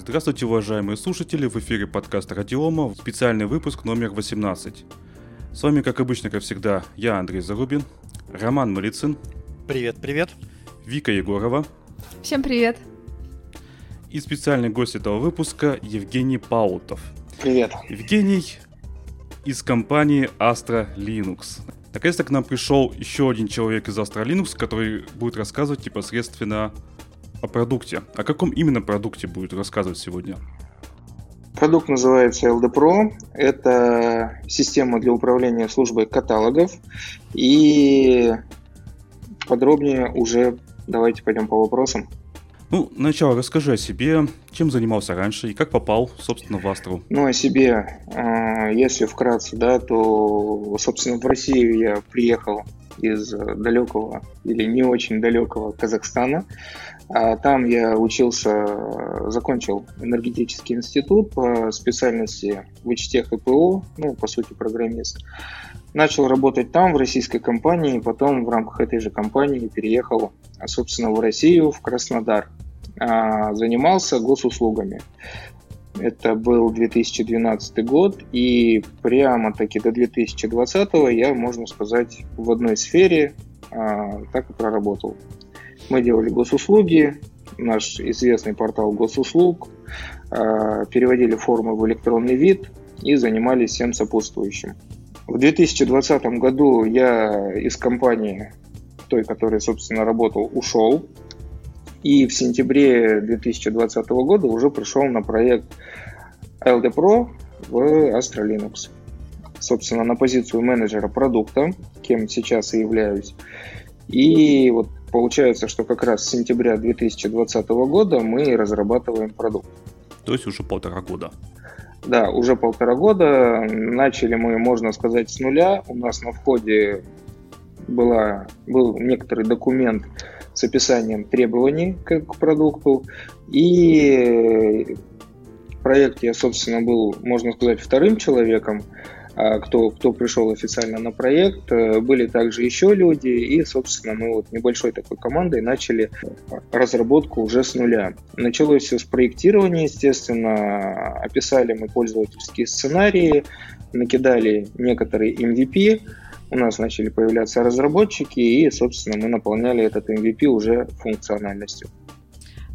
Здравствуйте, уважаемые слушатели! В эфире подкаст Радиома, специальный выпуск номер 18. С вами, как обычно, как всегда, я, Андрей Зарубин, Роман Малицын. Привет, привет. Вика Егорова. Всем привет. И специальный гость этого выпуска Евгений Паутов. Привет. Евгений из компании Astra Linux. Наконец-то к нам пришел еще один человек из Astra Linux, который будет рассказывать непосредственно о продукте. О каком именно продукте будет рассказывать сегодня? Продукт называется LD Pro. Это система для управления службой каталогов. И подробнее уже давайте пойдем по вопросам. Ну, начало расскажи о себе, чем занимался раньше и как попал, собственно, в Астру. Ну, о себе, а, если вкратце, да, то, собственно, в Россию я приехал из далекого или не очень далекого Казахстана. А там я учился, закончил энергетический институт по специальности вычтех и ПО, ну, по сути, программист. Начал работать там, в российской компании, потом в рамках этой же компании переехал, собственно, в Россию, в Краснодар. А, занимался госуслугами. Это был 2012 год, и прямо-таки до 2020 я, можно сказать, в одной сфере а, так и проработал. Мы делали госуслуги, наш известный портал госуслуг, а, переводили формы в электронный вид и занимались всем сопутствующим. В 2020 году я из компании, той, которой, собственно, работал, ушел. И в сентябре 2020 года уже пришел на проект LD Pro в Astra Linux. Собственно, на позицию менеджера продукта, кем сейчас и являюсь. И вот Получается, что как раз с сентября 2020 года мы разрабатываем продукт. То есть уже полтора года. Да, уже полтора года. Начали мы, можно сказать, с нуля. У нас на входе была, был некоторый документ с описанием требований к, к продукту. И в проекте я, собственно, был, можно сказать, вторым человеком. А, кто, кто пришел официально на проект. Э, были также еще люди, и, собственно, мы вот небольшой такой командой начали разработку уже с нуля. Началось все с проектирования, естественно, описали мы пользовательские сценарии, накидали некоторые MVP, у нас начали появляться разработчики, и, собственно, мы наполняли этот MVP уже функциональностью.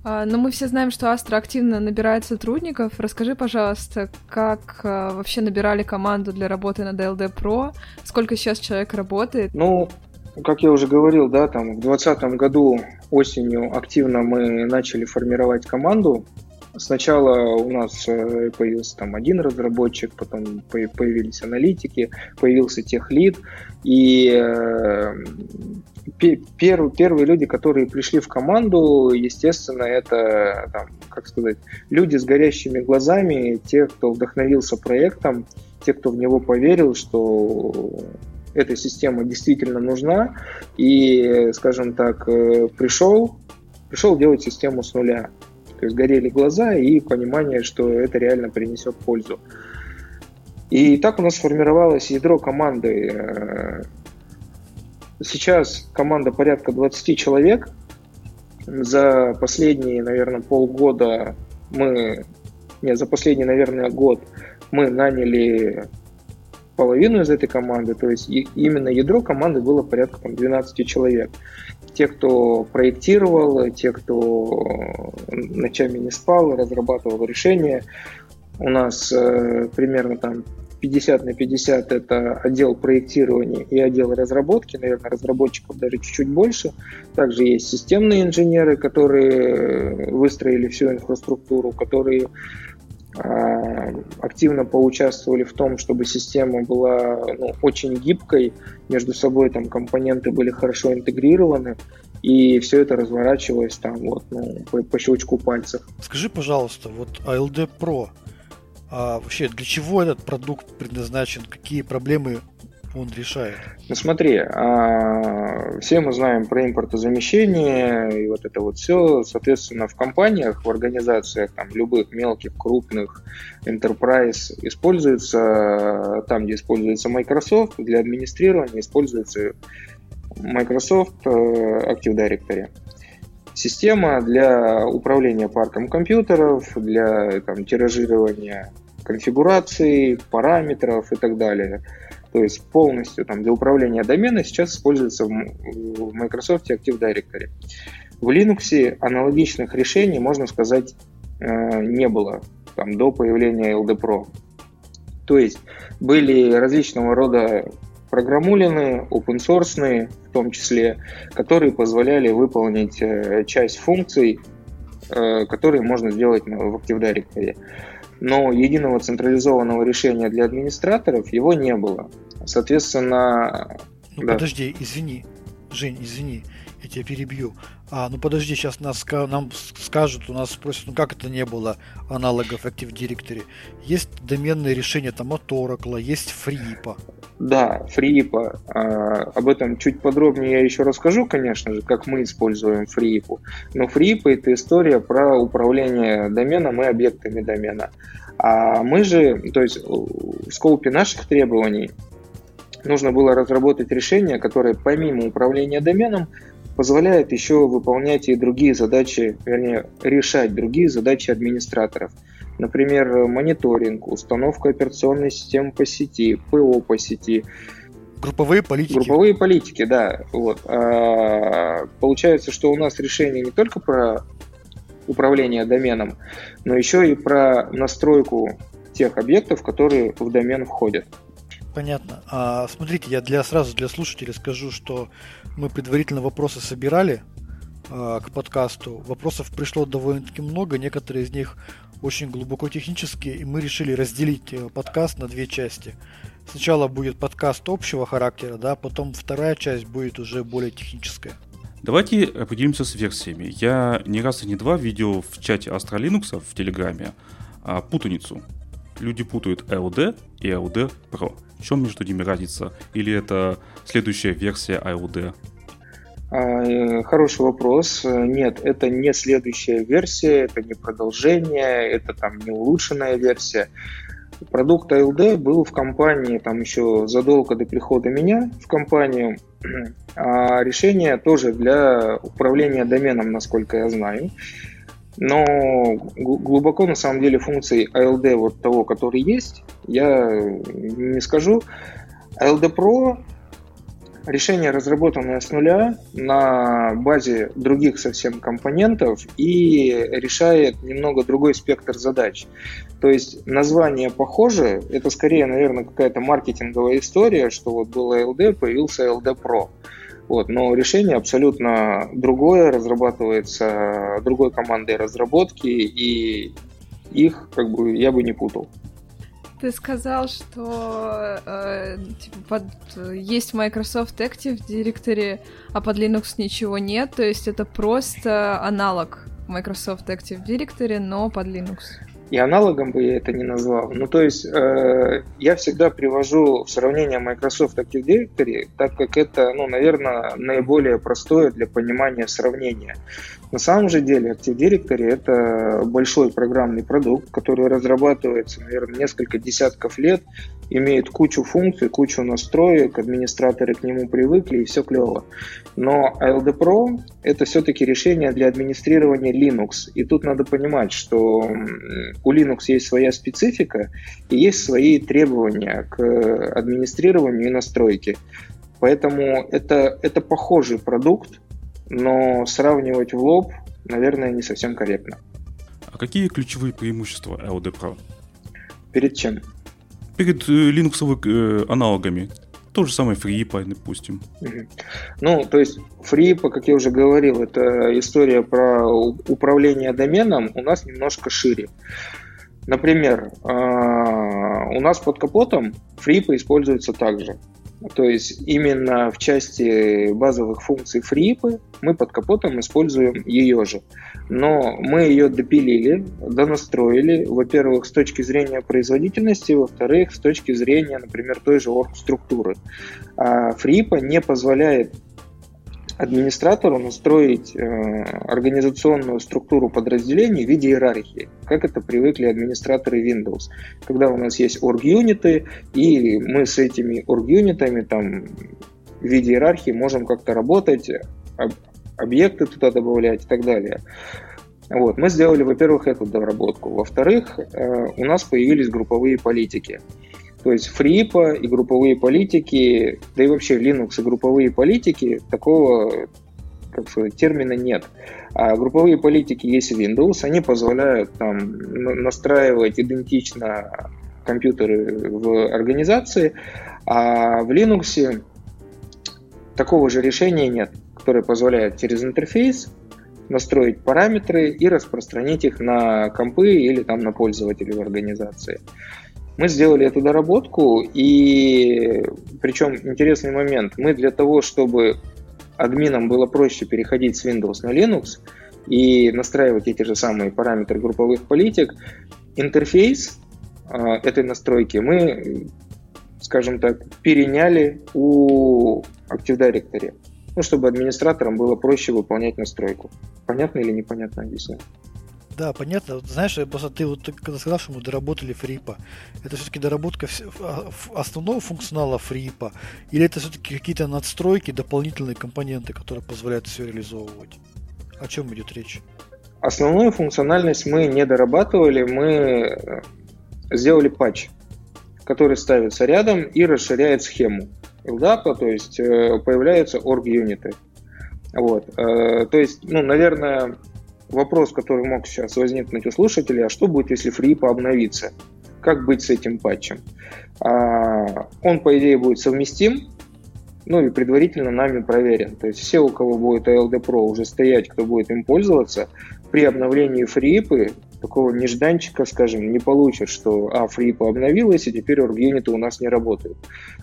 А, но мы все знаем, что Астра активно набирает сотрудников. Расскажи, пожалуйста, как а, вообще набирали команду для работы над LD Pro? Сколько сейчас человек работает? Ну, как я уже говорил, да, там в 2020 году осенью активно мы начали формировать команду. Сначала у нас э, появился там один разработчик, потом появились аналитики, появился техлид, и э, первые, первые люди, которые пришли в команду, естественно, это, там, как сказать, люди с горящими глазами, те, кто вдохновился проектом, те, кто в него поверил, что эта система действительно нужна, и, скажем так, э, пришел, пришел делать систему с нуля. То есть горели глаза и понимание, что это реально принесет пользу. И так у нас сформировалось ядро команды. Сейчас команда порядка 20 человек. За последние, наверное, полгода мы... Нет, за последний, наверное, год мы наняли половину из этой команды, то есть именно ядро команды было порядка там, 12 человек те, кто проектировал, те, кто ночами не спал, разрабатывал решения. У нас э, примерно там 50 на 50 это отдел проектирования и отдел разработки, наверное, разработчиков даже чуть-чуть больше. Также есть системные инженеры, которые выстроили всю инфраструктуру, которые а, активно поучаствовали в том, чтобы система была ну, очень гибкой, между собой там компоненты были хорошо интегрированы, и все это разворачивалось там вот ну, по, по щелчку пальцев. Скажи, пожалуйста, вот ALD Pro, а вообще для чего этот продукт предназначен, какие проблемы он решает? Ну смотри, а, все мы знаем про импортозамещение и вот это вот все. Соответственно, в компаниях, в организациях, там, любых мелких, крупных, enterprise используется, там, где используется Microsoft, для администрирования используется Microsoft э, Active Directory. система для управления парком компьютеров, для там, тиражирования конфигурации, параметров и так далее. То есть полностью там, для управления домена сейчас используется в Microsoft Active Directory. В Linux аналогичных решений, можно сказать, э, не было там, до появления LD Pro. То есть были различного рода программулины, open source в том числе, которые позволяли выполнить э, часть функций, э, которые можно сделать в Active Directory. Но единого централизованного решения для администраторов его не было. Соответственно... Ну да. подожди, извини, Жень, извини, тебя перебью. А, ну подожди, сейчас нас, нам скажут, у нас спросят, ну как это не было аналогов Active Directory? Есть доменные решения там от Oracle, есть FreeIPA. Да, FreeIPA. А, об этом чуть подробнее я еще расскажу, конечно же, как мы используем FreeIPA. Но FreeIPA это история про управление доменом и объектами домена. А мы же, то есть в скопе наших требований нужно было разработать решение, которое помимо управления доменом позволяет еще выполнять и другие задачи, вернее, решать другие задачи администраторов. Например, мониторинг, установка операционной системы по сети, ПО по сети. Групповые политики. Групповые политики, да. Вот. А, получается, что у нас решение не только про управление доменом, но еще и про настройку тех объектов, которые в домен входят. Понятно. А, смотрите, я для сразу для слушателей скажу, что мы предварительно вопросы собирали а, к подкасту. Вопросов пришло довольно-таки много, некоторые из них очень глубоко технические, и мы решили разделить э, подкаст на две части. Сначала будет подкаст общего характера, да, потом вторая часть будет уже более техническая. Давайте определимся с версиями. Я не раз и не два видел в чате Linux в Телеграме а, путаницу. Люди путают LD и LD Pro. Чем между ними разница? Или это следующая версия ALD? А, э, хороший вопрос. Нет, это не следующая версия, это не продолжение, это там не улучшенная версия. Продукт ALD был в компании там еще задолго до прихода меня в компанию. А решение тоже для управления доменом, насколько я знаю. Но глубоко на самом деле функций ALD вот того, который есть, я не скажу. ALD Pro решение, разработанное с нуля на базе других совсем компонентов и решает немного другой спектр задач. То есть название похоже, это скорее, наверное, какая-то маркетинговая история, что вот был ALD, появился ALD Pro. Вот, но решение абсолютно другое, разрабатывается другой командой разработки, и их как бы я бы не путал. Ты сказал, что э, типа, под, есть Microsoft Active Directory, а под Linux ничего нет, то есть это просто аналог Microsoft Active Directory, но под Linux. И аналогом бы я это не назвал. Ну, то есть э, я всегда привожу в сравнение Microsoft Active Directory, так как это, ну, наверное, наиболее простое для понимания сравнения. На самом же деле Active Directory это большой программный продукт, который разрабатывается, наверное, несколько десятков лет, имеет кучу функций, кучу настроек, администраторы к нему привыкли и все клево. Но ALD Pro это все-таки решение для администрирования Linux. И тут надо понимать, что у Linux есть своя специфика и есть свои требования к администрированию и настройке. Поэтому это, это похожий продукт, но сравнивать в лоб, наверное, не совсем корректно. А какие ключевые преимущества LD Pro? Перед чем? Перед э, линуксовыми э, аналогами. То же самое FreePy, допустим. Ну, то есть FreePy, как я уже говорил, это история про управление доменом у нас немножко шире. Например, а, у нас под капотом FreePy используется также. То есть именно в части базовых функций FreeIP мы под капотом используем ее же. Но мы ее допилили, донастроили, во-первых, с точки зрения производительности, во-вторых, с точки зрения, например, той же орг-структуры. А FreeIP не позволяет администратору настроить э, организационную структуру подразделений в виде иерархии, как это привыкли администраторы Windows. Когда у нас есть org-юниты, и мы с этими org-юнитами там в виде иерархии можем как-то работать, объекты туда добавлять и так далее. Вот. Мы сделали, во-первых, эту доработку. Во-вторых, э, у нас появились групповые политики. То есть фрипа и групповые политики, да и вообще Linux и групповые политики, такого как сказать, термина нет. А групповые политики есть в Windows, они позволяют там настраивать идентично компьютеры в организации, а в Linux такого же решения нет, которое позволяет через интерфейс настроить параметры и распространить их на компы или там на пользователей в организации. Мы сделали эту доработку, и причем интересный момент, мы для того, чтобы админам было проще переходить с Windows на Linux и настраивать эти же самые параметры групповых политик, интерфейс э, этой настройки мы, скажем так, переняли у Active Directory ну, чтобы администраторам было проще выполнять настройку. Понятно или непонятно объясню? Да, понятно. Знаешь, просто ты вот когда сказал, что мы доработали фрипа, это все-таки доработка а, основного функционала фрипа, или это все-таки какие-то надстройки, дополнительные компоненты, которые позволяют все реализовывать? О чем идет речь? Основную функциональность мы не дорабатывали, мы э, сделали патч, который ставится рядом и расширяет схему. LDAP, то есть э, появляются орг-юниты. Вот. Э, то есть, ну, наверное, вопрос, который мог сейчас возникнуть у слушателей, а что будет, если фрипа обновится? Как быть с этим патчем? А, он, по идее, будет совместим, ну и предварительно нами проверен. То есть все, у кого будет ALD Pro уже стоять, кто будет им пользоваться, при обновлении фрипы такого нежданчика, скажем, не получат, что а, фрипа обновилась, и теперь орг-юниты у нас не работают.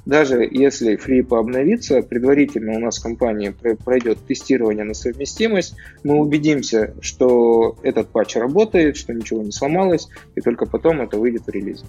Даже если фрипа обновится, предварительно у нас в компании пройдет тестирование на совместимость, мы убедимся, что этот патч работает, что ничего не сломалось, и только потом это выйдет в релиз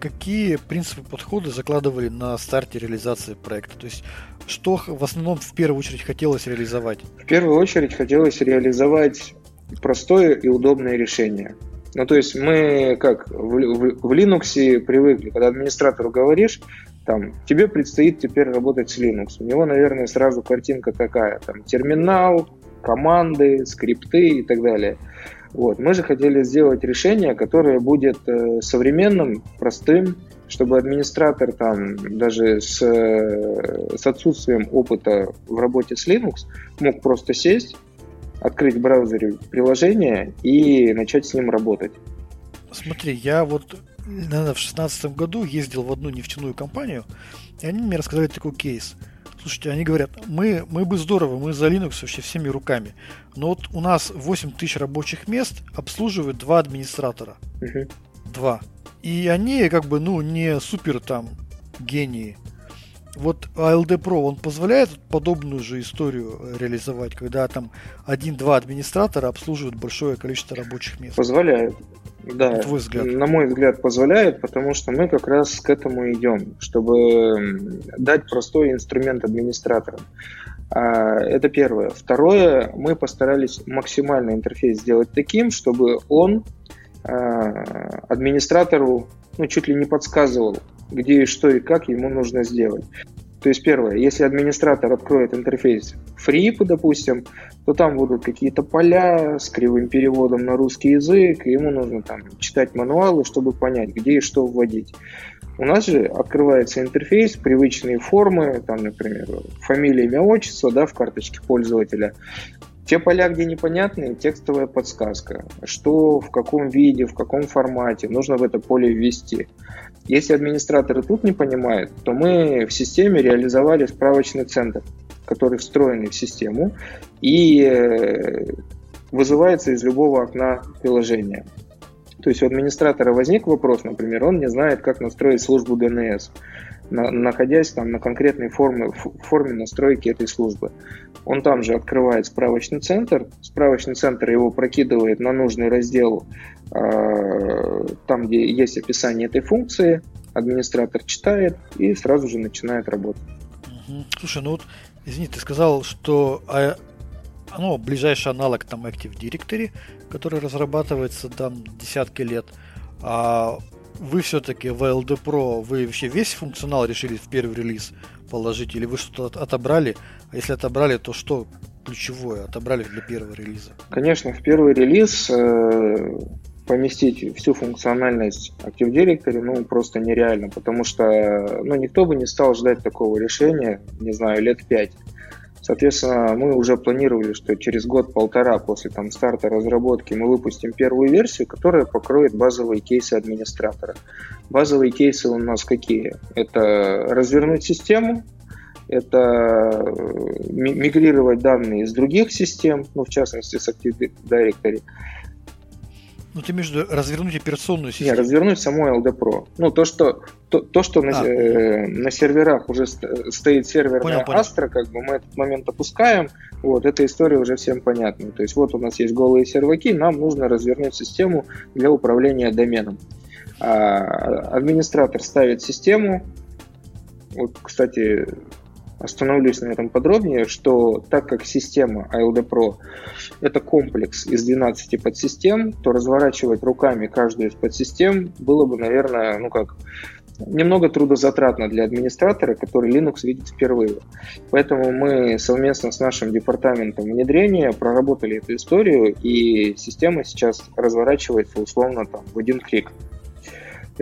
какие принципы подхода закладывали на старте реализации проекта? То есть, что в основном в первую очередь хотелось реализовать? В первую очередь хотелось реализовать простое и удобное решение. Ну, то есть мы как в, в, в Linux привыкли, когда администратору говоришь, там, тебе предстоит теперь работать с Linux. У него, наверное, сразу картинка какая, там, терминал, команды, скрипты и так далее. Вот. Мы же хотели сделать решение, которое будет э, современным, простым, чтобы администратор там даже с, э, с отсутствием опыта в работе с Linux мог просто сесть, открыть в браузере приложение и начать с ним работать. Смотри, я вот наверное, в шестнадцатом году ездил в одну нефтяную компанию, и они мне рассказали такой кейс. Слушайте, они говорят, мы, мы бы здорово, мы за Linux вообще всеми руками. Но вот у нас 8 тысяч рабочих мест обслуживают два администратора. Угу. Два. И они как бы, ну, не супер там гении. Вот ALD Pro, он позволяет подобную же историю реализовать, когда там один-два администратора обслуживают большое количество рабочих мест? Позволяет. Да, на твой взгляд. на мой взгляд, позволяет, потому что мы как раз к этому идем, чтобы дать простой инструмент администраторам. А, это первое. Второе, мы постарались максимально интерфейс сделать таким, чтобы он а, администратору ну, чуть ли не подсказывал, где и что и как ему нужно сделать. То есть первое, если администратор откроет интерфейс FreeP, допустим, то там будут какие-то поля с кривым переводом на русский язык, и ему нужно там читать мануалы, чтобы понять, где и что вводить. У нас же открывается интерфейс, привычные формы, там, например, фамилия, имя, отчество, да, в карточке пользователя. Те поля, где непонятные, текстовая подсказка. Что, в каком виде, в каком формате нужно в это поле ввести. Если администраторы тут не понимают, то мы в системе реализовали справочный центр, который встроенный в систему и э, вызывается из любого окна приложения. То есть у администратора возник вопрос, например, он не знает, как настроить службу DNS, находясь там на конкретной форме, форме настройки этой службы. Он там же открывает справочный центр, справочный центр его прокидывает на нужный раздел Э, там, где есть описание этой функции, администратор читает и сразу же начинает работать. Слушай, ну вот, извини, ты сказал, что а, ну, ближайший аналог там Active Directory, который разрабатывается там десятки лет, а вы все-таки в LD Pro, вы вообще весь функционал решили в первый релиз положить, или вы что-то отобрали? А если отобрали, то что ключевое отобрали для первого релиза? Конечно, в первый релиз э, поместить всю функциональность Active Directory ну, просто нереально, потому что ну, никто бы не стал ждать такого решения, не знаю, лет пять. Соответственно, мы уже планировали, что через год-полтора после там, старта разработки мы выпустим первую версию, которая покроет базовые кейсы администратора. Базовые кейсы у нас какие? Это развернуть систему, это э, мигрировать данные из других систем, ну, в частности, с Active Directory, ну, ты между развернуть операционную систему. Не, развернуть само LD Pro. Ну, то, что, то, то, что а, на, э, на серверах уже стоит сервер понял, понял. Astra, как бы мы этот момент опускаем, вот, эта история уже всем понятна. То есть вот у нас есть голые серваки, нам нужно развернуть систему для управления доменом. А, администратор ставит систему. Вот, кстати, остановлюсь на этом подробнее, что так как система ALD Pro это комплекс из 12 подсистем, то разворачивать руками каждую из подсистем было бы, наверное, ну как, немного трудозатратно для администратора, который Linux видит впервые. Поэтому мы совместно с нашим департаментом внедрения проработали эту историю, и система сейчас разворачивается условно там в один клик.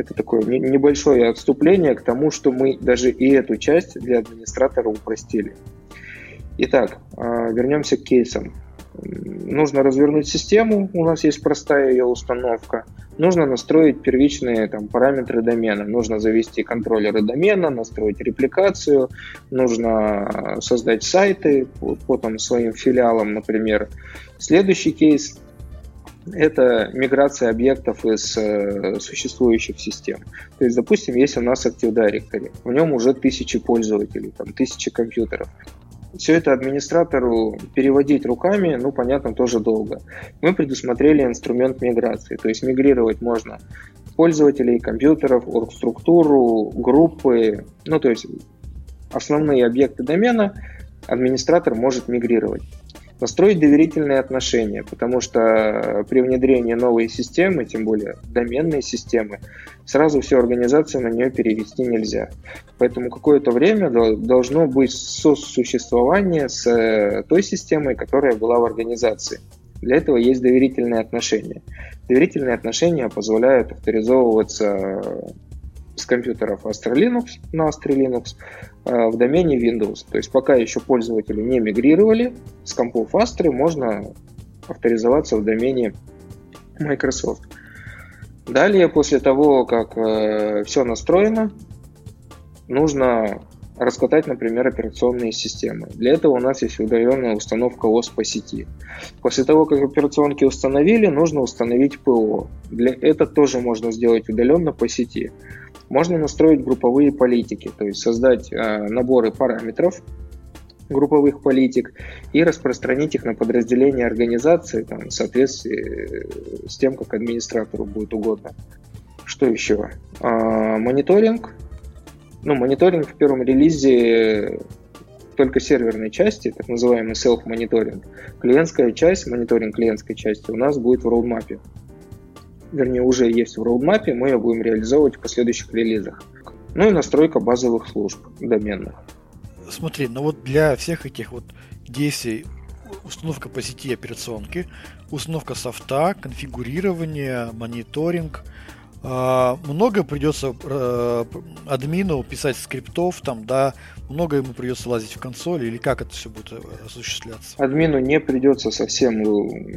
Это такое небольшое отступление к тому, что мы даже и эту часть для администратора упростили. Итак, а, вернемся к кейсам. Нужно развернуть систему, у нас есть простая ее установка. Нужно настроить первичные там, параметры домена. Нужно завести контроллеры домена, настроить репликацию, нужно создать сайты по там, своим филиалам, например. Следующий кейс это миграция объектов из э, существующих систем. То есть, допустим, есть у нас Active Directory, в нем уже тысячи пользователей, там, тысячи компьютеров. Все это администратору переводить руками, ну, понятно, тоже долго. Мы предусмотрели инструмент миграции, то есть мигрировать можно пользователей, компьютеров, оргструктуру, группы, ну, то есть основные объекты домена администратор может мигрировать. Настроить доверительные отношения, потому что при внедрении новой системы, тем более доменной системы, сразу всю организацию на нее перевести нельзя. Поэтому какое-то время должно быть сосуществование с э, той системой, которая была в организации. Для этого есть доверительные отношения. Доверительные отношения позволяют авторизовываться с компьютеров Astra Linux на Astra Linux э, в домене Windows. То есть пока еще пользователи не мигрировали, с компов Astra можно авторизоваться в домене Microsoft. Далее, после того, как э, все настроено, нужно раскатать, например, операционные системы. Для этого у нас есть удаленная установка ОС по сети. После того, как операционки установили, нужно установить ПО. Для это тоже можно сделать удаленно по сети. Можно настроить групповые политики, то есть создать э, наборы параметров групповых политик и распространить их на подразделения организации там, в соответствии с тем, как администратору будет угодно. Что еще? А, мониторинг. Ну, мониторинг в первом релизе только серверной части, так называемый self-мониторинг. Клиентская часть, мониторинг клиентской части у нас будет в роудмапе вернее уже есть в роудмапе, мы ее будем реализовывать в последующих релизах. Ну и настройка базовых служб доменных. Смотри, ну вот для всех этих вот действий установка по сети операционки, установка софта, конфигурирование, мониторинг. А, много придется э, админу писать скриптов, там, да, много ему придется лазить в консоль, или как это все будет э, осуществляться? Админу не придется совсем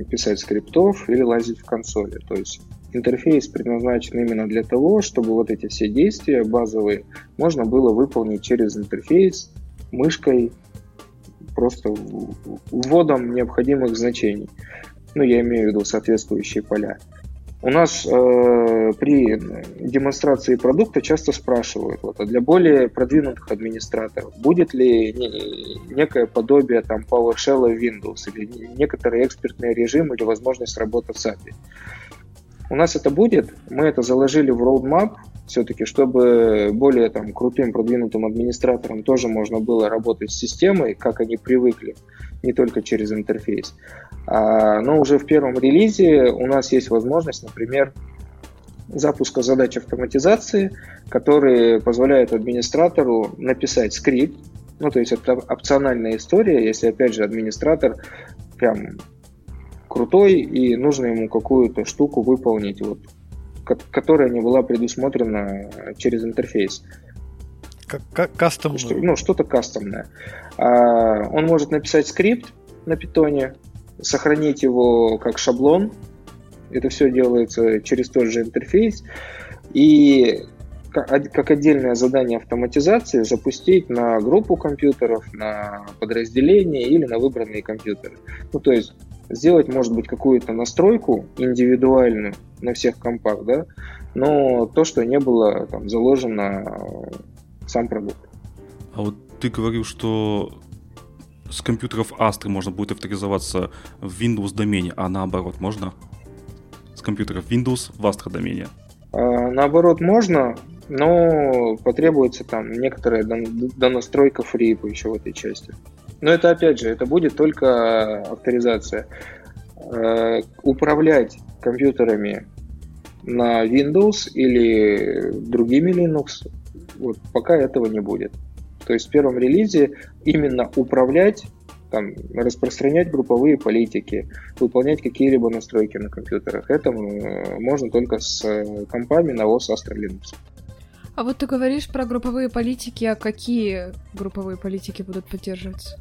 писать скриптов или лазить в консоли. То есть интерфейс предназначен именно для того, чтобы вот эти все действия базовые можно было выполнить через интерфейс мышкой, просто вводом необходимых значений. Ну, я имею в виду соответствующие поля. У нас э, при демонстрации продукта часто спрашивают, вот, а для более продвинутых администраторов, будет ли не, некое подобие там PowerShell в Windows или некоторые экспертные режимы или возможность работы с API. У нас это будет, мы это заложили в roadmap, все-таки, чтобы более там, крутым, продвинутым администраторам тоже можно было работать с системой, как они привыкли, не только через интерфейс. А, но уже в первом релизе у нас есть возможность, например, запуска задач автоматизации, которые позволяют администратору написать скрипт, Ну, то есть это опциональная история, если, опять же, администратор прям крутой, и нужно ему какую-то штуку выполнить, вот, которая не была предусмотрена через интерфейс. Как кастомную? Что, ну, что-то кастомное. А, он может написать скрипт на питоне, сохранить его как шаблон. Это все делается через тот же интерфейс. И как отдельное задание автоматизации запустить на группу компьютеров, на подразделение или на выбранные компьютеры. Ну, то есть сделать, может быть, какую-то настройку индивидуальную на всех компах, да, но то, что не было там, заложено в сам продукт. А вот ты говорил, что с компьютеров Astra можно будет авторизоваться в Windows домене, а наоборот можно? С компьютеров Windows в Astra домене? А, наоборот можно, но потребуется там некоторая донастройка фрипа еще в этой части. Но это опять же, это будет только авторизация. Э, управлять компьютерами на Windows или другими Linux, вот пока этого не будет. То есть в первом релизе именно управлять, там, распространять групповые политики, выполнять какие-либо настройки на компьютерах, это э, можно только с э, компами на OS Astra Linux. А вот ты говоришь про групповые политики, а какие групповые политики будут поддерживаться?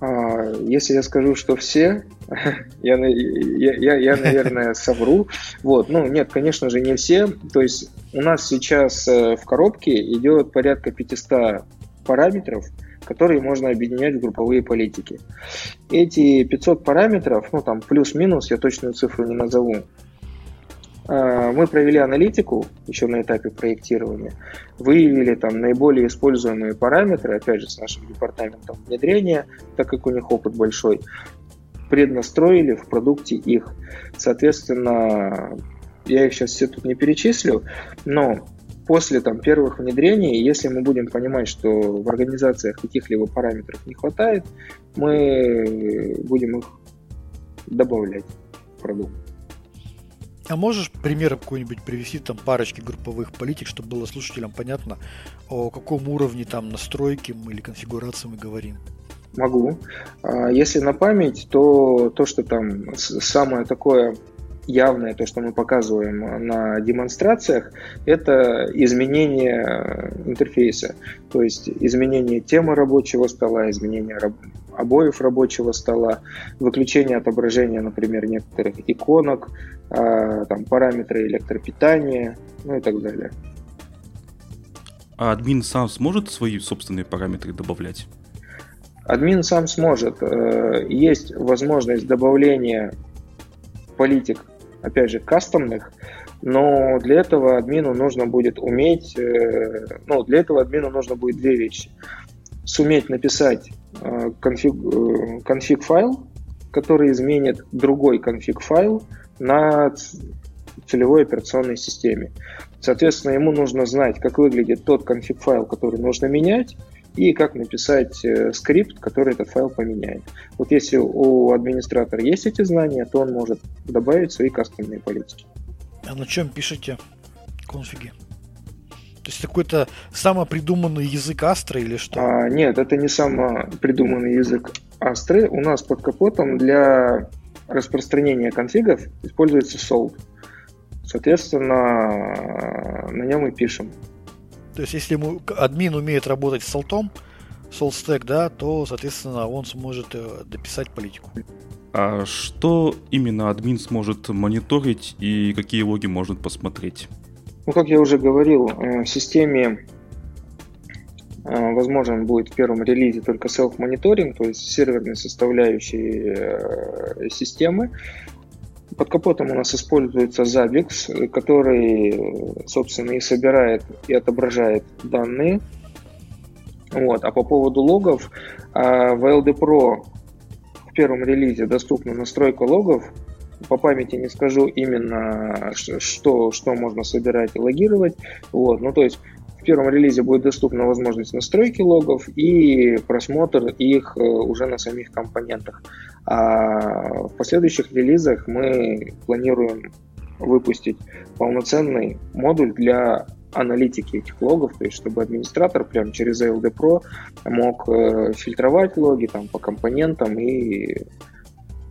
А, если я скажу, что все, я, я, я, я, наверное, совру. Вот, ну, нет, конечно же, не все. То есть у нас сейчас э, в коробке идет порядка 500 параметров, которые можно объединять в групповые политики. Эти 500 параметров, ну там плюс-минус, я точную цифру не назову, мы провели аналитику еще на этапе проектирования, выявили там наиболее используемые параметры, опять же, с нашим департаментом внедрения, так как у них опыт большой, преднастроили в продукте их. Соответственно, я их сейчас все тут не перечислю, но после там, первых внедрений, если мы будем понимать, что в организациях каких-либо параметров не хватает, мы будем их добавлять в продукт. А можешь пример какой-нибудь привести, там, парочки групповых политик, чтобы было слушателям понятно, о каком уровне там настройки или конфигурации мы говорим? Могу. А, если на память, то то, что там самое такое явное, то, что мы показываем на демонстрациях, это изменение интерфейса. То есть изменение темы рабочего стола, изменение обоев рабочего стола, выключение отображения, например, некоторых иконок, а, там, параметры электропитания, ну и так далее. А админ сам сможет свои собственные параметры добавлять? Админ сам сможет. Э, есть возможность добавления политик, опять же, кастомных, но для этого админу нужно будет уметь, э, ну, для этого админу нужно будет две вещи. Суметь написать э, конфиг, конфиг файл, который изменит другой конфиг файл, на целевой операционной системе. Соответственно, ему нужно знать, как выглядит тот конфиг-файл, который нужно менять, и как написать э, скрипт, который этот файл поменяет. Вот если у администратора есть эти знания, то он может добавить свои кастомные политики. А на чем пишете конфиги? То есть какой-то самопридуманный язык Астры или что? А, нет, это не самопридуманный язык Астры. У нас под капотом для распространения конфигов используется Salt. Соответственно, на нем и пишем. То есть, если ему админ умеет работать с солтом, SaltStack, да, то, соответственно, он сможет э, дописать политику. А что именно админ сможет мониторить и какие логи может посмотреть? Ну, как я уже говорил, э, в системе Э, возможен будет в первом релизе только self-мониторинг, то есть серверные составляющие э, системы. Под капотом у нас используется Zabbix, который, собственно, и собирает и отображает данные. Вот. А по поводу логов, в LD Pro в первом релизе доступна настройка логов. По памяти не скажу именно, что, что можно собирать и логировать. Вот. Ну, то есть в первом релизе будет доступна возможность настройки логов и просмотр их э, уже на самих компонентах. А в последующих релизах мы планируем выпустить полноценный модуль для аналитики этих логов, то есть чтобы администратор прям через ALD Pro мог э, фильтровать логи там, по компонентам и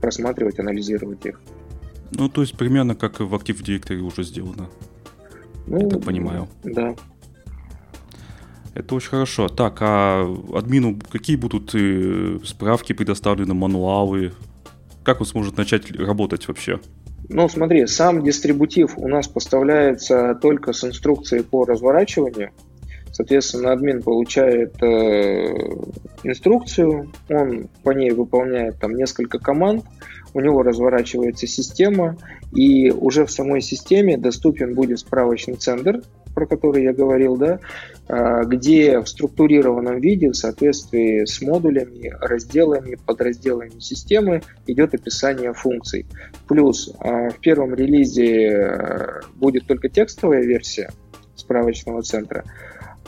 просматривать, анализировать их. Ну, то есть примерно как в Active Directory уже сделано. Ну, Я так понимаю. Да. Это очень хорошо. Так, а админу какие будут э, справки предоставлены, мануалы? Как он сможет начать работать вообще? Ну, смотри, сам дистрибутив у нас поставляется только с инструкцией по разворачиванию. Соответственно, админ получает э, инструкцию, он по ней выполняет там несколько команд, у него разворачивается система, и уже в самой системе доступен будет справочный центр, про который я говорил, да, а, где в структурированном виде в соответствии с модулями, разделами, подразделами системы идет описание функций. Плюс а, в первом релизе а, будет только текстовая версия справочного центра,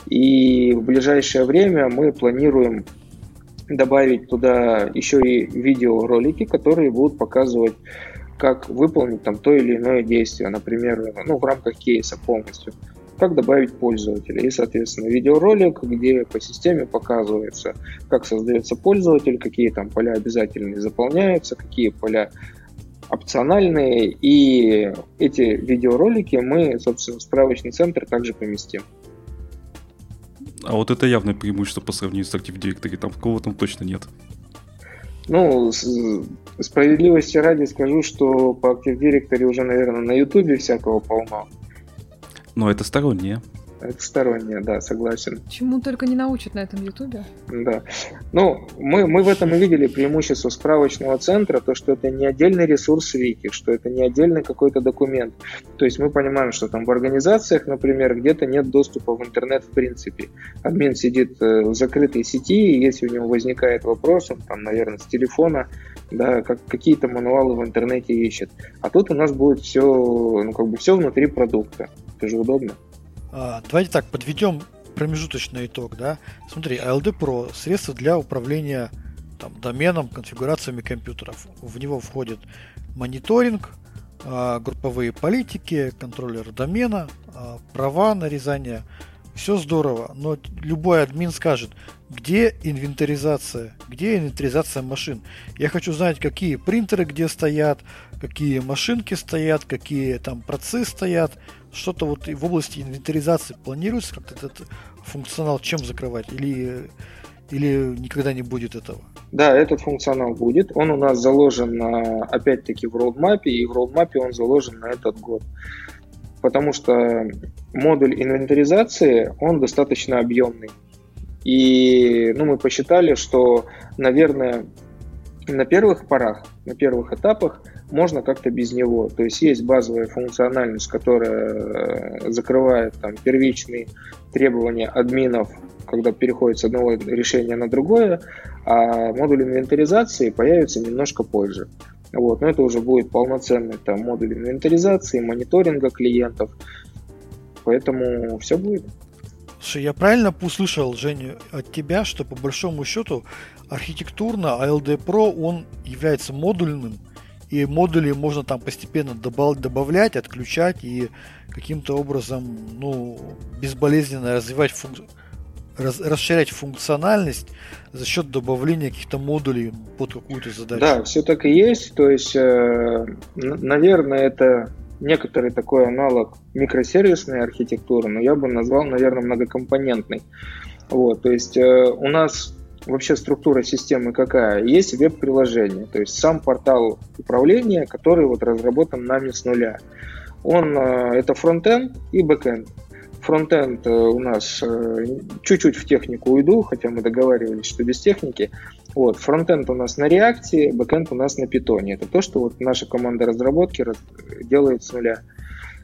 и в ближайшее время мы планируем добавить туда еще и видеоролики, которые будут показывать как выполнить там то или иное действие, например, ну, в рамках кейса полностью как добавить пользователя. И, соответственно, видеоролик, где по системе показывается, как создается пользователь, какие там поля обязательные заполняются, какие поля опциональные. И эти видеоролики мы, собственно, в справочный центр также поместим. А вот это явное преимущество по сравнению с Active Directory. Там кого там точно нет. Ну, справедливости ради скажу, что по Active Directory уже, наверное, на YouTube всякого полно. Но это стороннее. Это стороннее, да, согласен. Чему только не научат на этом ютубе. Да. Ну, мы, мы в этом и видели преимущество справочного центра, то, что это не отдельный ресурс Вики, что это не отдельный какой-то документ. То есть мы понимаем, что там в организациях, например, где-то нет доступа в интернет в принципе. Админ сидит э, в закрытой сети, и если у него возникает вопрос, он там, наверное, с телефона, да, как какие-то мануалы в интернете ищет. А тут у нас будет все, ну, как бы все внутри продукта. Это же удобно. А, давайте так, подведем промежуточный итог, да. Смотри, ALD Pro – средство для управления там, доменом, конфигурациями компьютеров. В него входит мониторинг, а, групповые политики, контроллер домена, а, права нарезания. Все здорово, но любой админ скажет, где инвентаризация, где инвентаризация машин. Я хочу знать, какие принтеры где стоят, какие машинки стоят, какие там процессы стоят, что-то вот в области инвентаризации планируется как-то этот функционал чем закрывать или или никогда не будет этого? Да, этот функционал будет. Он у нас заложен опять-таки в роудмапе, и в роудмапе он заложен на этот год. Потому что модуль инвентаризации, он достаточно объемный. И ну, мы посчитали, что, наверное, на первых порах, на первых этапах можно как-то без него. То есть есть базовая функциональность, которая э, закрывает там, первичные требования админов, когда переходит с одного решения на другое, а модуль инвентаризации появится немножко позже. Вот, но это уже будет полноценный там, модуль инвентаризации, мониторинга клиентов. Поэтому все будет. Слушай, я правильно услышал, Женя, от тебя, что по большому счету архитектурно ALD Pro он является модульным, и модули можно там постепенно добавлять, отключать и каким-то образом ну, безболезненно развивать функ... раз... расширять функциональность за счет добавления каких-то модулей под какую-то задачу. Да, все так и есть. То есть, э, наверное, это некоторый такой аналог микросервисной архитектуры, но я бы назвал, наверное, многокомпонентной. Вот, то есть э, у нас вообще структура системы какая? Есть веб-приложение, то есть сам портал управления, который вот разработан нами с нуля. Он э, это фронтенд и бэкенд. Фронтенд э, у нас э, чуть-чуть в технику уйду, хотя мы договаривались, что без техники. Вот, фронтенд у нас на React-е, бэкенд у нас на питоне. Это то, что вот наша команда разработки делает с нуля.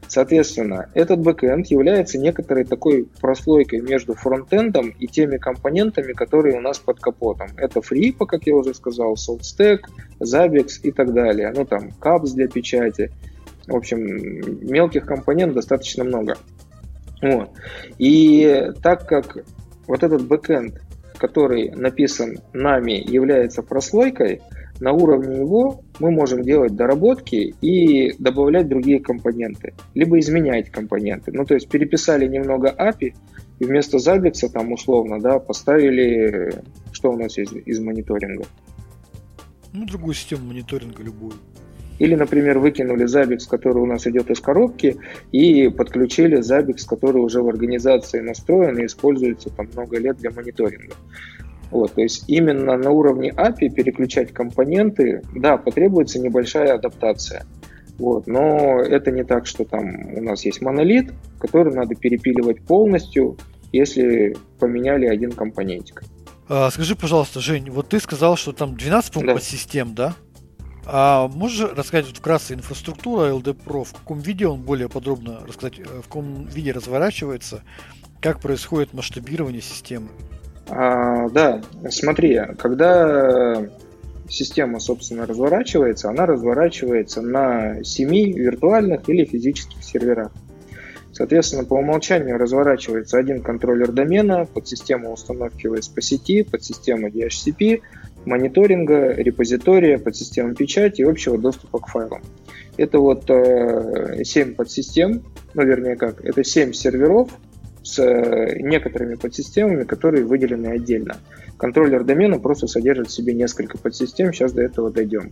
Соответственно, этот бэкэнд является некоторой такой прослойкой между фронтендом и теми компонентами, которые у нас под капотом. Это FreeIPA, как я уже сказал, SaltStack, Zabbix и так далее. Ну там Caps для печати. В общем, мелких компонентов достаточно много. Вот. И так как вот этот бэкэнд, который написан нами, является прослойкой, на уровне него мы можем делать доработки и добавлять другие компоненты, либо изменять компоненты. Ну, то есть переписали немного API, и вместо Zabbix там условно, да, поставили, что у нас есть из мониторинга. Ну, другую систему мониторинга любую. Или, например, выкинули Zabbix, который у нас идет из коробки, и подключили Zabbix, который уже в организации настроен и используется там много лет для мониторинга. Вот, то есть именно на уровне API переключать компоненты, да, потребуется небольшая адаптация. Вот, но это не так, что там у нас есть монолит, который надо перепиливать полностью, если поменяли один компонентик. А, скажи, пожалуйста, Жень, вот ты сказал, что там 12 да. систем, да? А можешь рассказать вот вкратце инфраструктура LD Pro, в каком виде он более подробно рассказать, э, в каком виде разворачивается, как происходит масштабирование системы? А, да, смотри, когда система, собственно, разворачивается, она разворачивается на семи виртуальных или физических серверах. Соответственно, по умолчанию разворачивается один контроллер домена под систему установки ВС по сети, под систему DHCP, мониторинга, репозитория, под систему печати и общего доступа к файлам. Это вот э, 7 подсистем, ну вернее как, это 7 серверов, с э, некоторыми подсистемами, которые выделены отдельно. Контроллер домена просто содержит в себе несколько подсистем, сейчас до этого дойдем.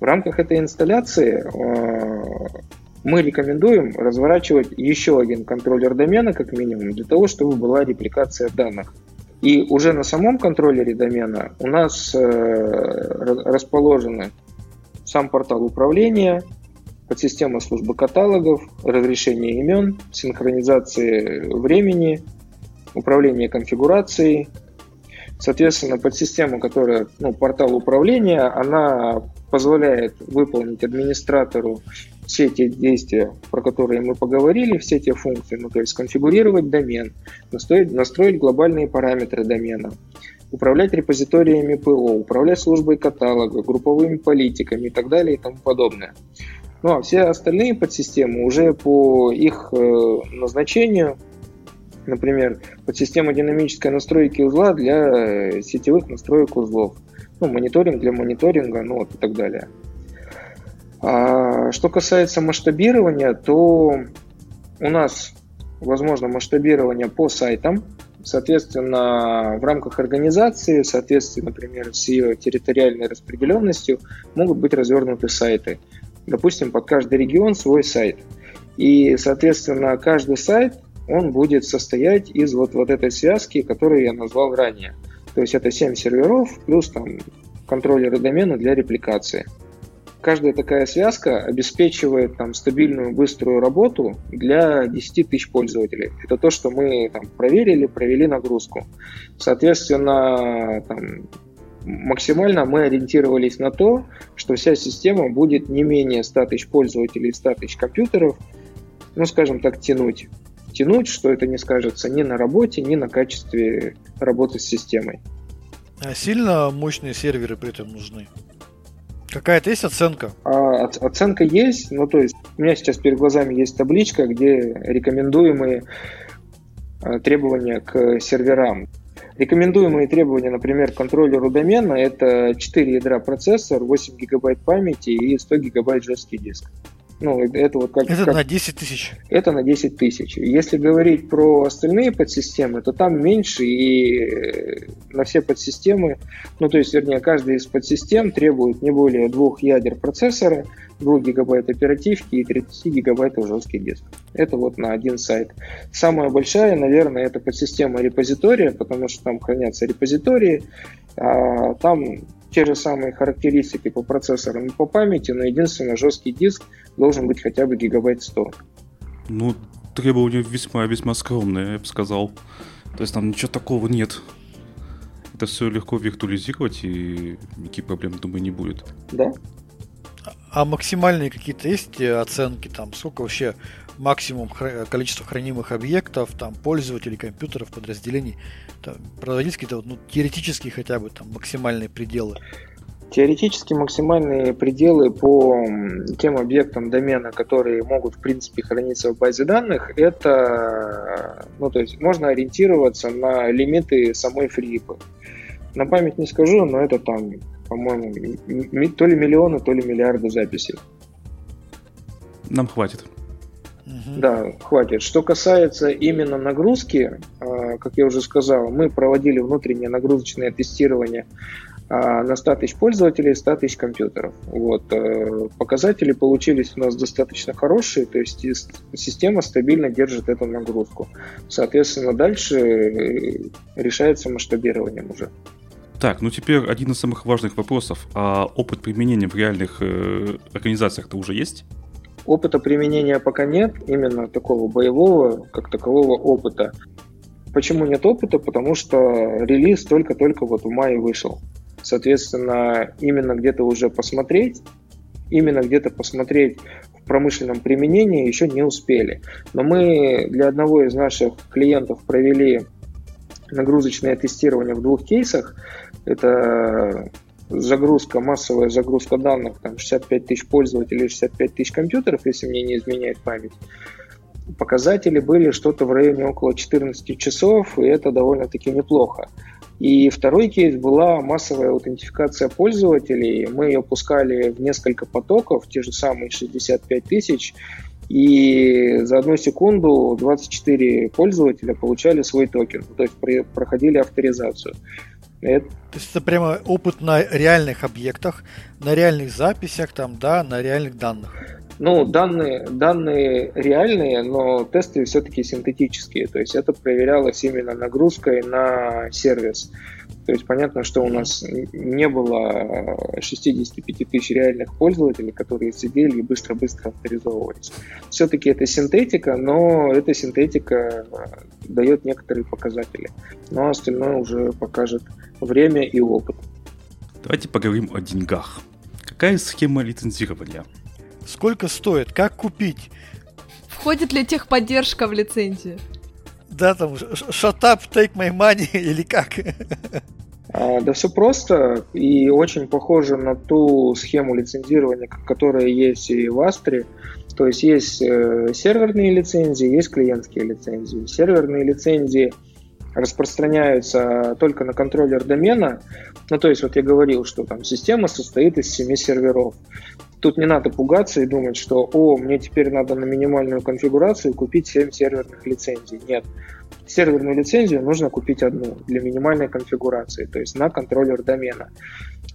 В рамках этой инсталляции э, мы рекомендуем разворачивать еще один контроллер домена, как минимум, для того, чтобы была репликация данных. И уже на самом контроллере домена у нас э, расположены сам портал управления, подсистема службы каталогов, разрешение имен, синхронизации времени, управление конфигурацией. Соответственно, подсистема, которая, ну, портал управления, она позволяет выполнить администратору все те действия, про которые мы поговорили, все те функции, ну, то есть конфигурировать домен, настроить, настроить глобальные параметры домена, управлять репозиториями ПО, управлять службой каталога, групповыми политиками и так далее и тому подобное. Ну а все остальные подсистемы уже по их э, назначению, например, подсистема динамической настройки узла для э, сетевых настроек узлов, ну, мониторинг для мониторинга, ну вот и так далее. А, что касается масштабирования, то у нас возможно масштабирование по сайтам, Соответственно, в рамках организации, соответственно, например, с ее территориальной распределенностью могут быть развернуты сайты допустим, под каждый регион свой сайт. И, соответственно, каждый сайт, он будет состоять из вот, вот этой связки, которую я назвал ранее. То есть это 7 серверов плюс там контроллеры домена для репликации. Каждая такая связка обеспечивает там, стабильную, быструю работу для 10 тысяч пользователей. Это то, что мы там, проверили, провели нагрузку. Соответственно, там, максимально мы ориентировались на то, что вся система будет не менее 100 тысяч пользователей, 100 тысяч компьютеров, ну, скажем так, тянуть. Тянуть, что это не скажется ни на работе, ни на качестве работы с системой. А сильно мощные серверы при этом нужны? Какая-то есть оценка? А, оценка есть, ну то есть у меня сейчас перед глазами есть табличка, где рекомендуемые а, требования к серверам. Рекомендуемые требования, например, контроллеру домена – это 4 ядра процессор, 8 гигабайт памяти и 100 гигабайт жесткий диск. Ну, это вот как... Это как... на 10 тысяч. Это на 10 тысяч. Если говорить про остальные подсистемы, то там меньше, и на все подсистемы, ну, то есть, вернее, каждая из подсистем требует не более двух ядер процессора, 2 гигабайт оперативки и 30 гигабайтов жесткий диск. Это вот на один сайт. Самая большая, наверное, это подсистема репозитория, потому что там хранятся репозитории, а там те же самые характеристики по процессорам и по памяти, но единственное, жесткий диск должен быть хотя бы гигабайт 100. Ну, требования весьма-весьма скромные, я бы сказал. То есть там ничего такого нет. Это все легко виртуализировать, и никаких проблем, думаю, не будет. Да, а максимальные какие-то есть оценки, там, сколько вообще максимум хра- количества хранимых объектов, там, пользователей, компьютеров, подразделений, там, проводить какие-то, ну, теоретические хотя бы, там, максимальные пределы? Теоретически максимальные пределы по тем объектам домена, которые могут, в принципе, храниться в базе данных, это, ну, то есть можно ориентироваться на лимиты самой FreeIP. На память не скажу, но это там по-моему, то ли миллионы, то ли миллиарды записей. Нам хватит. Да, хватит. Что касается именно нагрузки, а, как я уже сказал, мы проводили внутреннее нагрузочное тестирование а, на 100 тысяч пользователей, 100 тысяч компьютеров. Вот. Э, показатели получились у нас достаточно хорошие, то есть система стабильно держит эту нагрузку. Соответственно, дальше э, решается масштабированием уже. Так, ну теперь один из самых важных вопросов. А опыт применения в реальных э, организациях-то уже есть? Опыта применения пока нет, именно такого боевого, как такового опыта. Почему нет опыта? Потому что релиз только-только вот в мае вышел. Соответственно, именно где-то уже посмотреть, именно где-то посмотреть в промышленном применении еще не успели. Но мы для одного из наших клиентов провели нагрузочное тестирование в двух кейсах. Это загрузка, массовая загрузка данных, там 65 тысяч пользователей, 65 тысяч компьютеров, если мне не изменяет память. Показатели были что-то в районе около 14 часов, и это довольно-таки неплохо. И второй кейс была массовая аутентификация пользователей. Мы ее пускали в несколько потоков, те же самые 65 тысяч, и за одну секунду 24 пользователя получали свой токен, то есть проходили авторизацию. Это... То есть это прямо опыт на реальных объектах, на реальных записях, там, да, на реальных данных. Ну, данные, данные реальные, но тесты все-таки синтетические. То есть это проверялось именно нагрузкой на сервис. То есть понятно, что у нас не было 65 тысяч реальных пользователей, которые сидели и быстро-быстро авторизовывались. Все-таки это синтетика, но эта синтетика дает некоторые показатели. Но остальное уже покажет время и опыт. Давайте поговорим о деньгах. Какая схема лицензирования? Сколько стоит? Как купить? Входит ли техподдержка в лицензию? Да, там, shut up, take my money, или как? А, да все просто и очень похоже на ту схему лицензирования, которая есть и в Астре. То есть есть э, серверные лицензии, есть клиентские лицензии. Серверные лицензии распространяются только на контроллер домена. Ну, то есть, вот я говорил, что там система состоит из семи серверов. Тут не надо пугаться и думать, что, о, мне теперь надо на минимальную конфигурацию купить 7 серверных лицензий. Нет. Серверную лицензию нужно купить одну для минимальной конфигурации, то есть на контроллер домена.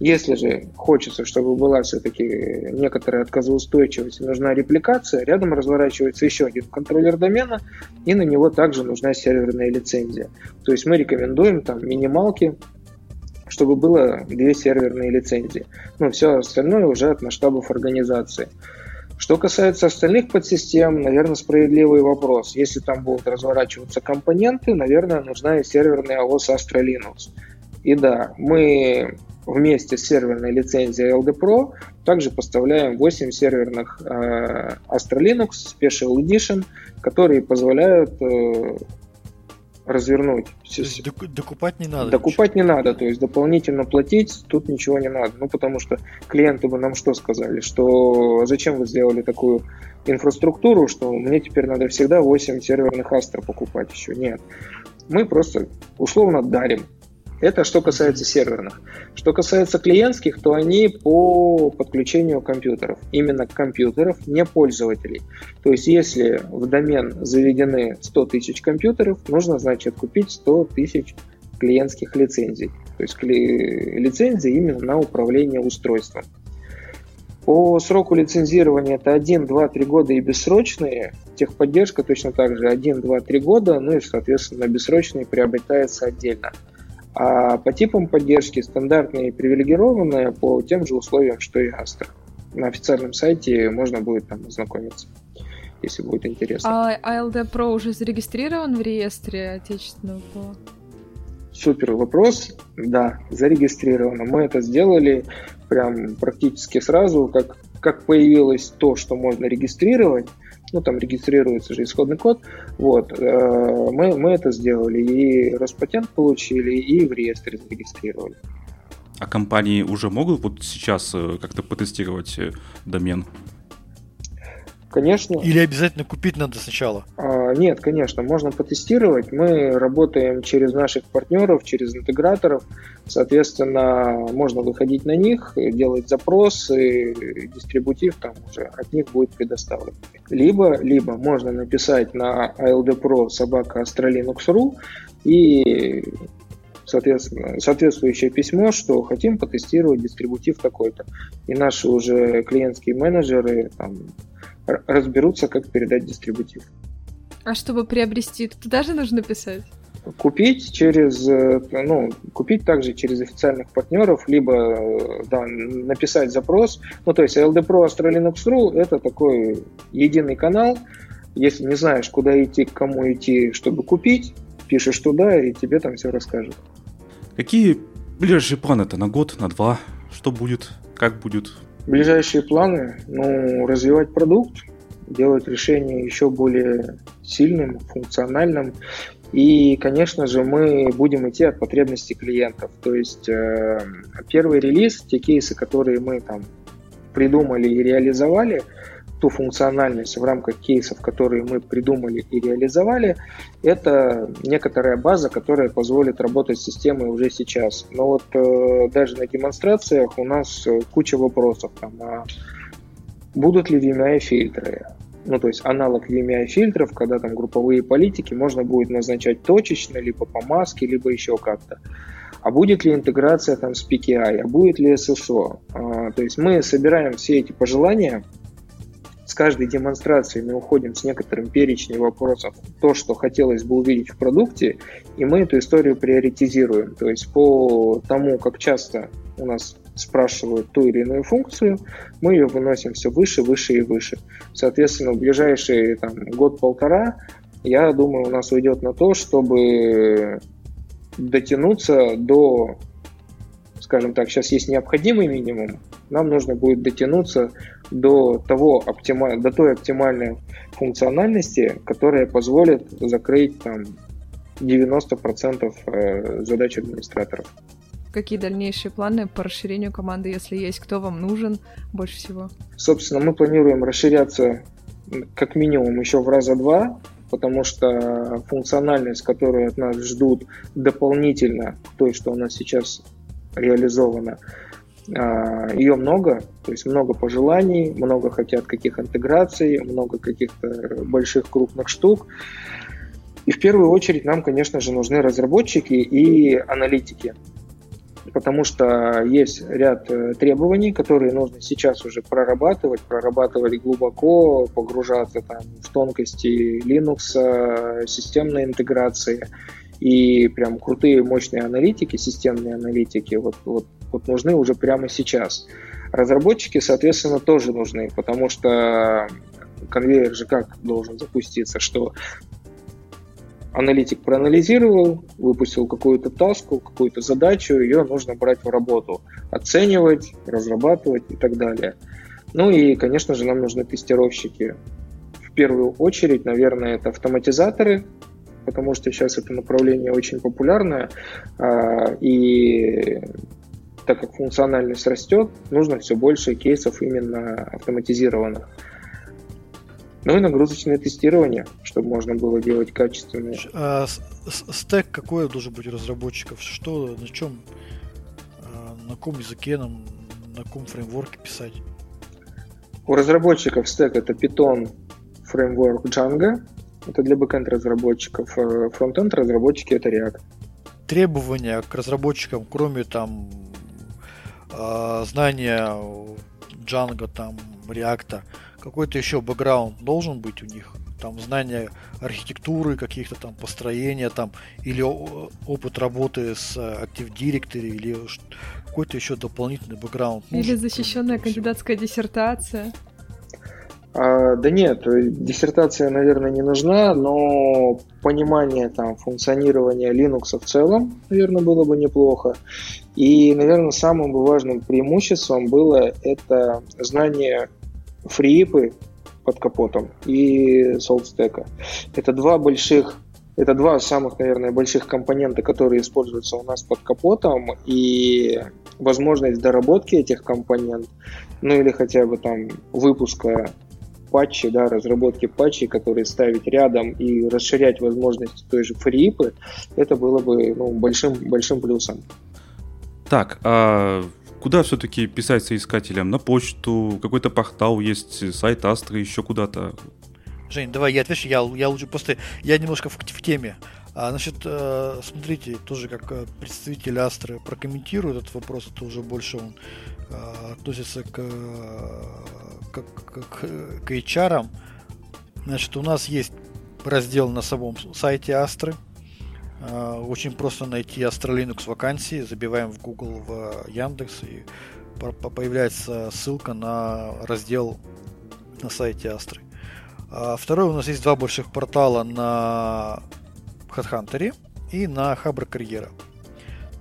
Если же хочется, чтобы была все-таки некоторая отказоустойчивость, нужна репликация, рядом разворачивается еще один контроллер домена, и на него также нужна серверная лицензия. То есть мы рекомендуем там минималки чтобы было две серверные лицензии. Ну, все остальное уже от масштабов организации. Что касается остальных подсистем, наверное, справедливый вопрос. Если там будут разворачиваться компоненты, наверное, нужна и серверная ОС Astra Linux. И да, мы вместе с серверной лицензией LD Pro также поставляем 8 серверных э, Astra Linux Special Edition, которые позволяют э, развернуть. Докупать не надо. Докупать ничего. не надо, то есть дополнительно платить тут ничего не надо. Ну, потому что клиенты бы нам что сказали, что зачем вы сделали такую инфраструктуру, что мне теперь надо всегда 8 серверных астр покупать еще. Нет. Мы просто условно дарим это что касается серверных. Что касается клиентских, то они по подключению компьютеров. Именно компьютеров, не пользователей. То есть, если в домен заведены 100 тысяч компьютеров, нужно, значит, купить 100 тысяч клиентских лицензий. То есть лицензии именно на управление устройством. По сроку лицензирования это 1, 2, 3 года и бессрочные. Техподдержка точно так же 1, 2, 3 года, ну и, соответственно, бессрочные приобретается отдельно. А по типам поддержки стандартные и привилегированные по тем же условиям, что и Astra. На официальном сайте можно будет там ознакомиться, если будет интересно. А ALD Pro уже зарегистрирован в реестре отечественного ПО? Супер вопрос. Да, зарегистрировано. Мы это сделали прям практически сразу, как, как появилось то, что можно регистрировать, ну, там регистрируется же исходный код, вот, э, мы, мы это сделали, и Роспатент получили, и в реестре зарегистрировали. А компании уже могут вот сейчас э, как-то потестировать э, домен? Конечно. Или обязательно купить надо сначала? А, нет, конечно, можно потестировать. Мы работаем через наших партнеров, через интеграторов. Соответственно, можно выходить на них, делать запрос, и дистрибутив там уже от них будет предоставлен. Либо, либо можно написать на ALDPro собака Astralinux.ru и соответственно, соответствующее письмо, что хотим потестировать дистрибутив такой-то. И наши уже клиентские менеджеры там, разберутся, как передать дистрибутив. А чтобы приобрести, туда же нужно писать? Купить через, э, ну, купить также через официальных партнеров, либо э, да, написать запрос. Ну, то есть LD Pro Australinux.ru это такой единый канал. Если не знаешь, куда идти, к кому идти, чтобы купить, пишешь туда, и тебе там все расскажут. Какие ближайшие планы-то на год, на два? Что будет? Как будет? Ближайшие планы, ну, развивать продукт, делать решение еще более сильным, функциональным. И, конечно же, мы будем идти от потребностей клиентов. То есть э, первый релиз, те кейсы, которые мы там придумали и реализовали – ту функциональность в рамках кейсов, которые мы придумали и реализовали, это некоторая база, которая позволит работать с системой уже сейчас. Но вот э, даже на демонстрациях у нас э, куча вопросов. Там, а будут ли VMI фильтры? Ну, то есть аналог VMI фильтров, когда там групповые политики можно будет назначать точечно, либо по маске, либо еще как-то. А будет ли интеграция там с PKI, а будет ли SSO? А, то есть мы собираем все эти пожелания, каждой демонстрацией мы уходим с некоторым перечнем вопросов, то, что хотелось бы увидеть в продукте, и мы эту историю приоритизируем. То есть по тому, как часто у нас спрашивают ту или иную функцию, мы ее выносим все выше, выше и выше. Соответственно, в ближайшие год-полтора, я думаю, у нас уйдет на то, чтобы дотянуться до, скажем так, сейчас есть необходимый минимум, нам нужно будет дотянуться до, того оптималь... до той оптимальной функциональности, которая позволит закрыть там, 90% э, задач администраторов. Какие дальнейшие планы по расширению команды, если есть, кто вам нужен больше всего? Собственно, мы планируем расширяться как минимум еще в раза два, потому что функциональность, которую от нас ждут дополнительно к той, что у нас сейчас реализована, Ее много, то есть много пожеланий, много хотят каких интеграций, много каких-то больших крупных штук. И в первую очередь нам, конечно же, нужны разработчики и аналитики, потому что есть ряд э, требований, которые нужно сейчас уже прорабатывать, прорабатывать глубоко, погружаться там, в тонкости Linux, системной интеграции и прям крутые мощные аналитики, системные аналитики, вот, вот вот нужны уже прямо сейчас. Разработчики, соответственно, тоже нужны, потому что конвейер же как должен запуститься, что аналитик проанализировал, выпустил какую-то таску, какую-то задачу, ее нужно брать в работу, оценивать, разрабатывать и так далее. Ну и, конечно же, нам нужны тестировщики. В первую очередь, наверное, это автоматизаторы, потому что сейчас это направление очень популярное, а, и так как функциональность растет, нужно все больше кейсов именно автоматизированных. Ну и нагрузочное тестирование, чтобы можно было делать качественные. А стек какой должен быть у разработчиков? Что, на чем, а, на каком языке нам, на каком фреймворке писать? У разработчиков стек это Python, фреймворк Django, это для бэкенд разработчиков, э, фронтенд разработчики это React. Требования к разработчикам, кроме там э, знания Django, там, React, какой-то еще бэкграунд должен быть у них, там знания архитектуры, каких-то там построения, там, или опыт работы с Active Directory, или какой-то еще дополнительный бэкграунд. Или защищенная кандидатская диссертация. А, да нет, диссертация, наверное, не нужна, но понимание там функционирования Linux в целом, наверное, было бы неплохо. И, наверное, самым важным преимуществом было это знание фрипы под капотом и солдстека. Это два больших это два самых, наверное, больших компонента, которые используются у нас под капотом, и возможность доработки этих компонентов, ну или хотя бы там выпуска патчи, да, разработки патчей, которые ставить рядом и расширять возможности той же фрипы, это было бы ну, большим, большим плюсом. Так, а куда все-таки писать соискателям? На почту, какой-то портал есть, сайт Астры, еще куда-то? Жень, давай я отвечу, я, я лучше просто, я немножко в, в теме. А, значит, э, смотрите, тоже как э, представитель Астры прокомментирую этот вопрос, это уже больше он э, относится к, к, к, к HR. Значит, у нас есть раздел на самом сайте Астры. Очень просто найти Astra Linux вакансии, забиваем в Google, в Яндекс и появляется ссылка на раздел на сайте Астры. Второе, у нас есть два больших портала на HeadHunter и на Хабр Карьера.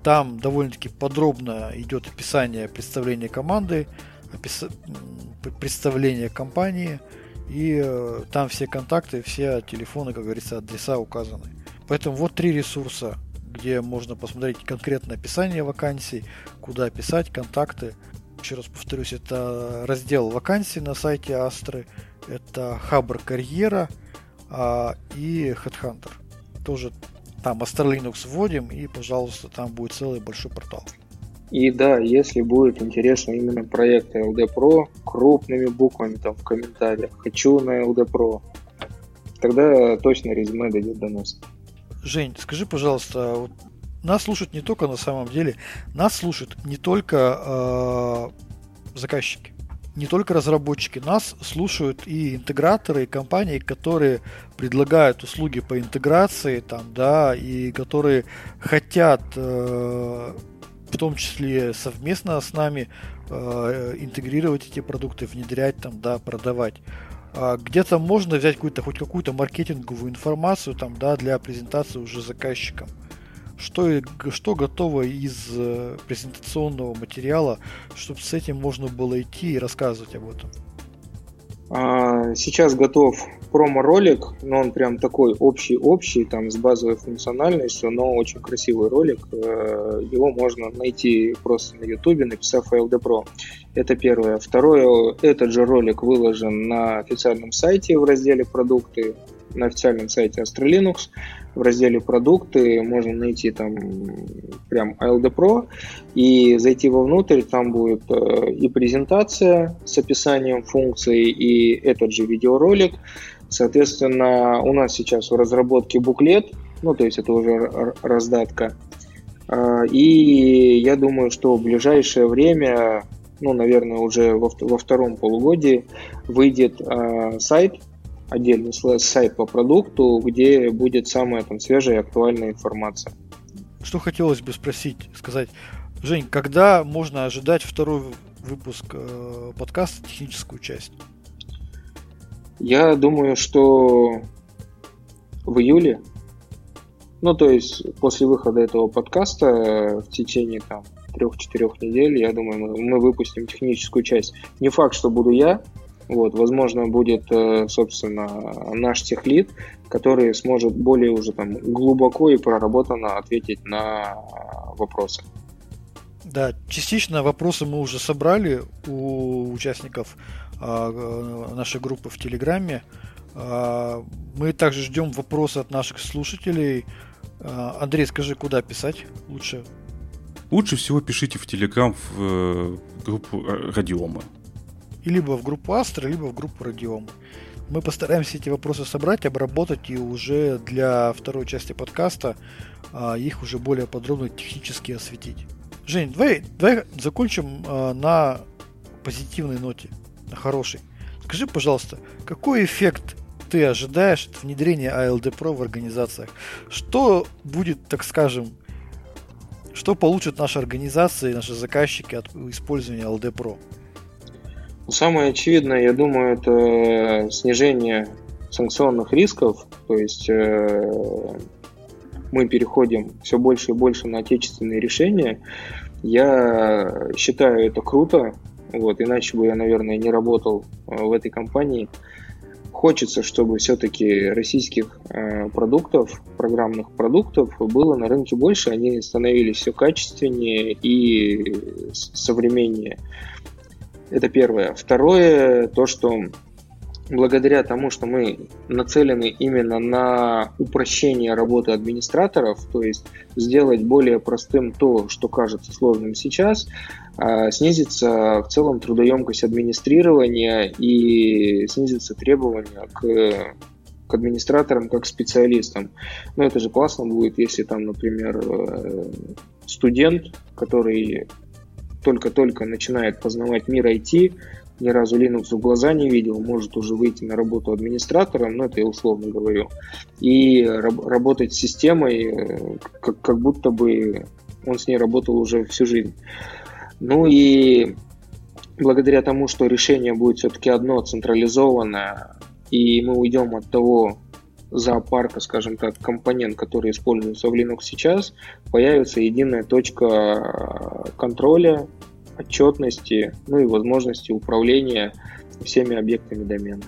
Там довольно-таки подробно идет описание представления команды, опис... представление компании, и э, там все контакты, все телефоны, как говорится, адреса указаны. Поэтому вот три ресурса, где можно посмотреть конкретное описание вакансий, куда писать, контакты. Еще раз повторюсь, это раздел вакансий на сайте Астры, это Хабр Карьера а, и Headhunter тоже там Astra Linux вводим, и, пожалуйста, там будет целый большой портал. И да, если будет интересно именно проект LD Pro, крупными буквами там в комментариях, хочу на LD Pro, тогда точно резюме дойдет до нас. Жень, скажи, пожалуйста, вот нас слушают не только на самом деле, нас слушают не только э, заказчики не только разработчики, нас слушают и интеграторы, и компании, которые предлагают услуги по интеграции, там, да, и которые хотят, э, в том числе совместно с нами, э, интегрировать эти продукты, внедрять, там, да, продавать. А где-то можно взять какую-то, хоть какую-то маркетинговую информацию, там, да, для презентации уже заказчикам что, что готово из э, презентационного материала, чтобы с этим можно было идти и рассказывать об этом? А, сейчас готов промо-ролик, но он прям такой общий-общий, там с базовой функциональностью, но очень красивый ролик. Э, его можно найти просто на ютубе, написав LD Pro. Это первое. Второе, этот же ролик выложен на официальном сайте в разделе «Продукты», на официальном сайте Astra Linux в разделе продукты можно найти там прям ALD Pro и зайти вовнутрь, там будет э, и презентация с описанием функций, и этот же видеоролик. Соответственно, у нас сейчас в разработке буклет, ну то есть это уже раздатка. А, и я думаю, что в ближайшее время, ну, наверное, уже во, во втором полугодии выйдет э, сайт отдельный сайт по продукту, где будет самая там свежая и актуальная информация. Что хотелось бы спросить, сказать, Жень, когда можно ожидать второй выпуск э, подкаста техническую часть? Я думаю, что в июле, ну то есть после выхода этого подкаста в течение там трех-четырех недель, я думаю, мы, мы выпустим техническую часть. Не факт, что буду я, вот, возможно, будет, э, собственно, наш техлит, который сможет более уже там глубоко и проработанно ответить на вопросы. Да, частично вопросы мы уже собрали у участников а, нашей группы в Телеграме. А, мы также ждем вопросы от наших слушателей. А, Андрей, скажи, куда писать лучше? Лучше всего пишите в Телеграм в э, группу э, Радиома либо в группу Астра, либо в группу Радиом. Мы постараемся эти вопросы собрать, обработать и уже для второй части подкаста а, их уже более подробно технически осветить. Жень, давай, давай закончим а, на позитивной ноте, на хорошей. Скажи, пожалуйста, какой эффект ты ожидаешь от внедрения ALD Pro в организациях? Что будет, так скажем, что получат наши организации, наши заказчики от использования LD Pro? Самое очевидное, я думаю, это снижение санкционных рисков, то есть э, мы переходим все больше и больше на отечественные решения. Я считаю это круто, вот, иначе бы я, наверное, не работал э, в этой компании. Хочется, чтобы все-таки российских э, продуктов, программных продуктов было на рынке больше, они становились все качественнее и современнее. Это первое. Второе, то, что благодаря тому, что мы нацелены именно на упрощение работы администраторов, то есть сделать более простым то, что кажется сложным сейчас, а, снизится в целом трудоемкость администрирования и снизится требования к к администраторам как специалистам. Но это же классно будет, если там, например, э, студент, который только-только начинает познавать мир IT, ни разу Linux в глаза не видел, может уже выйти на работу администратором, ну это я условно говорю, и раб- работать с системой, э, как, как будто бы он с ней работал уже всю жизнь. Ну и благодаря тому, что решение будет все-таки одно централизованное, и мы уйдем от того зоопарка, скажем так, компонент, который используется в Linux сейчас, появится единая точка контроля, отчетности, ну и возможности управления всеми объектами домена.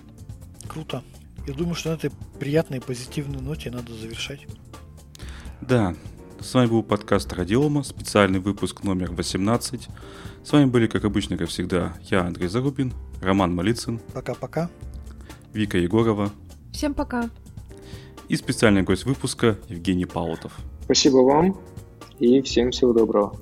Круто. Я думаю, что на этой приятной и позитивной ноте надо завершать. Да, с вами был подкаст Радиома, специальный выпуск номер 18. С вами были, как обычно, как всегда, я, Андрей Зарубин, Роман Малицын. Пока-пока. Вика Егорова. Всем пока. И специальный гость выпуска Евгений Паутов. Спасибо вам и всем всего доброго.